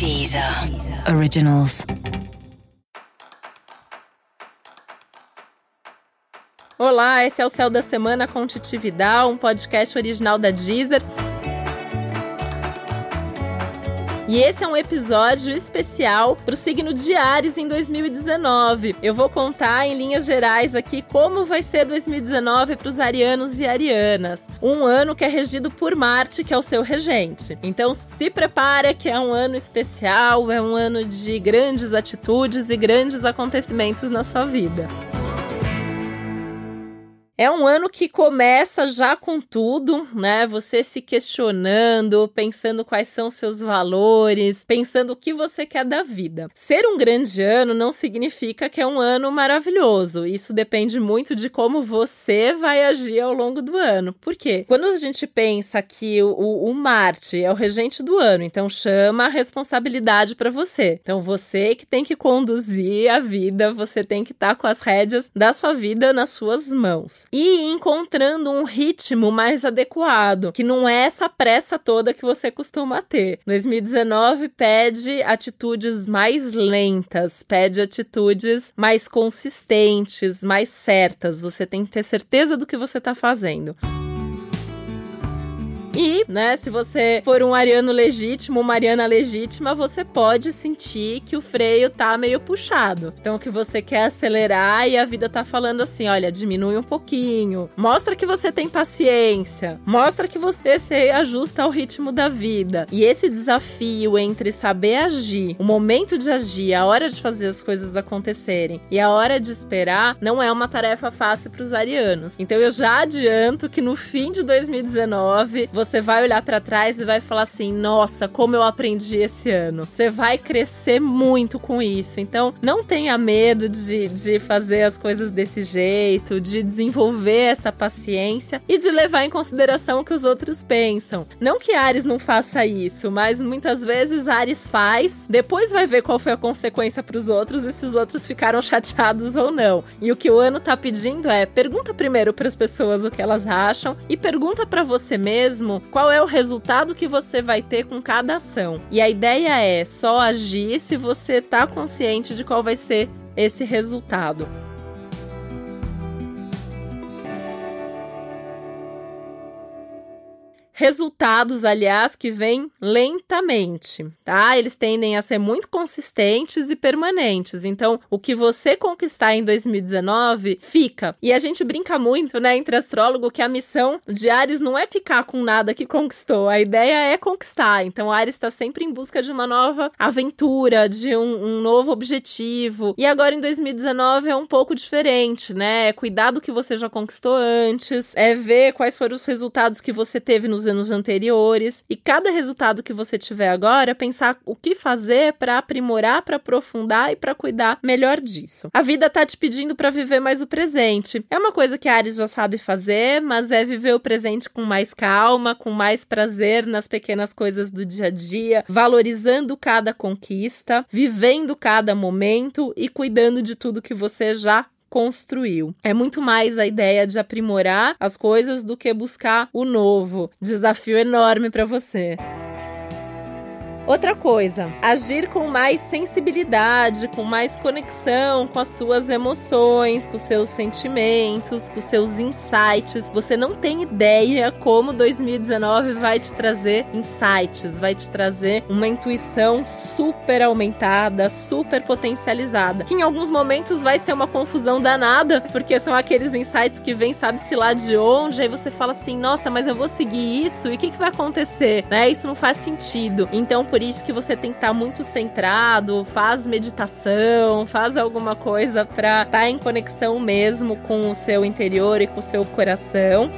Deezer Originals. Olá, esse é o Céu da Semana com um podcast original da Deezer. E esse é um episódio especial para o signo de Ares em 2019. Eu vou contar em linhas gerais aqui como vai ser 2019 para os arianos e arianas. Um ano que é regido por Marte, que é o seu regente. Então se prepara que é um ano especial, é um ano de grandes atitudes e grandes acontecimentos na sua vida. É um ano que começa já com tudo, né? Você se questionando, pensando quais são seus valores, pensando o que você quer da vida. Ser um grande ano não significa que é um ano maravilhoso. Isso depende muito de como você vai agir ao longo do ano. Por quê? Quando a gente pensa que o, o Marte é o regente do ano, então chama a responsabilidade para você. Então você que tem que conduzir a vida, você tem que estar tá com as rédeas da sua vida nas suas mãos e encontrando um ritmo mais adequado, que não é essa pressa toda que você costuma ter. 2019 pede atitudes mais lentas, pede atitudes mais consistentes, mais certas. Você tem que ter certeza do que você está fazendo. E, né, se você for um ariano legítimo, uma ariana legítima, você pode sentir que o freio tá meio puxado. Então, que você quer acelerar e a vida tá falando assim: olha, diminui um pouquinho. Mostra que você tem paciência. Mostra que você se ajusta ao ritmo da vida. E esse desafio entre saber agir, o momento de agir, a hora de fazer as coisas acontecerem e a hora de esperar, não é uma tarefa fácil para os arianos. Então, eu já adianto que no fim de 2019, você vai olhar para trás e vai falar assim: nossa, como eu aprendi esse ano. Você vai crescer muito com isso. Então, não tenha medo de, de fazer as coisas desse jeito, de desenvolver essa paciência e de levar em consideração o que os outros pensam. Não que Ares não faça isso, mas muitas vezes Ares faz, depois vai ver qual foi a consequência para os outros e se os outros ficaram chateados ou não. E o que o ano tá pedindo é: pergunta primeiro para as pessoas o que elas acham e pergunta para você mesmo mesmo qual é o resultado que você vai ter com cada ação. E a ideia é só agir se você está consciente de qual vai ser esse resultado. Resultados, aliás, que vêm lentamente, tá? Eles tendem a ser muito consistentes e permanentes. Então, o que você conquistar em 2019 fica. E a gente brinca muito, né, entre astrólogo, que a missão de Ares não é ficar com nada que conquistou. A ideia é conquistar. Então, Ares está sempre em busca de uma nova aventura, de um, um novo objetivo. E agora em 2019 é um pouco diferente, né? É cuidar do que você já conquistou antes, é ver quais foram os resultados que você teve nos anos anteriores e cada resultado que você tiver agora, pensar o que fazer para aprimorar, para aprofundar e para cuidar melhor disso. A vida tá te pedindo para viver mais o presente. É uma coisa que a Ares já sabe fazer, mas é viver o presente com mais calma, com mais prazer nas pequenas coisas do dia a dia, valorizando cada conquista, vivendo cada momento e cuidando de tudo que você já construiu. É muito mais a ideia de aprimorar as coisas do que buscar o novo. Desafio enorme para você. Outra coisa, agir com mais sensibilidade, com mais conexão com as suas emoções, com seus sentimentos, com seus insights. Você não tem ideia como 2019 vai te trazer insights, vai te trazer uma intuição super aumentada, super potencializada, que em alguns momentos vai ser uma confusão danada, porque são aqueles insights que vêm sabe-se lá de onde, aí você fala assim: "Nossa, mas eu vou seguir isso e o que que vai acontecer?", né? Isso não faz sentido. Então, por isso que você tem que estar tá muito centrado, faz meditação, faz alguma coisa para estar tá em conexão mesmo com o seu interior e com o seu coração.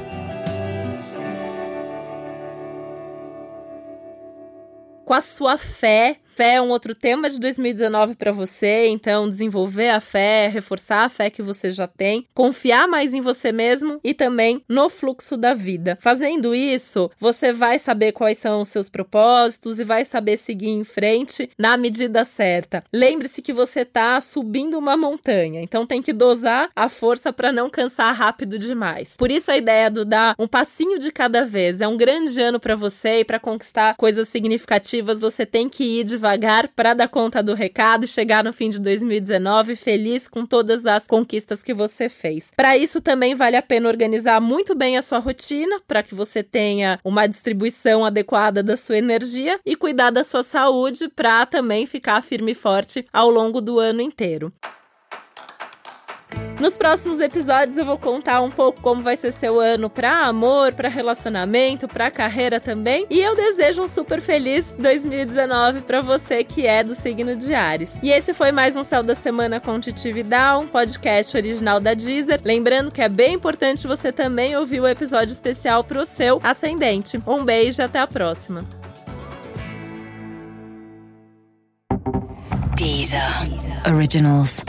Com a sua fé Fé é um outro tema de 2019 para você, então desenvolver a fé, reforçar a fé que você já tem, confiar mais em você mesmo e também no fluxo da vida. Fazendo isso, você vai saber quais são os seus propósitos e vai saber seguir em frente na medida certa. Lembre-se que você está subindo uma montanha, então tem que dosar a força para não cansar rápido demais. Por isso a ideia do dar um passinho de cada vez. É um grande ano para você e para conquistar coisas significativas, você tem que ir de devagar para dar conta do recado e chegar no fim de 2019 feliz com todas as conquistas que você fez. Para isso também vale a pena organizar muito bem a sua rotina para que você tenha uma distribuição adequada da sua energia e cuidar da sua saúde para também ficar firme e forte ao longo do ano inteiro. Nos próximos episódios eu vou contar um pouco como vai ser seu ano para amor, para relacionamento, para carreira também. E eu desejo um super feliz 2019 para você que é do signo de Ares. E esse foi mais um Céu da Semana com Titi Vidal, um podcast original da Deezer. Lembrando que é bem importante você também ouvir o episódio especial para o seu ascendente. Um beijo, até a próxima. Deezer. Originals.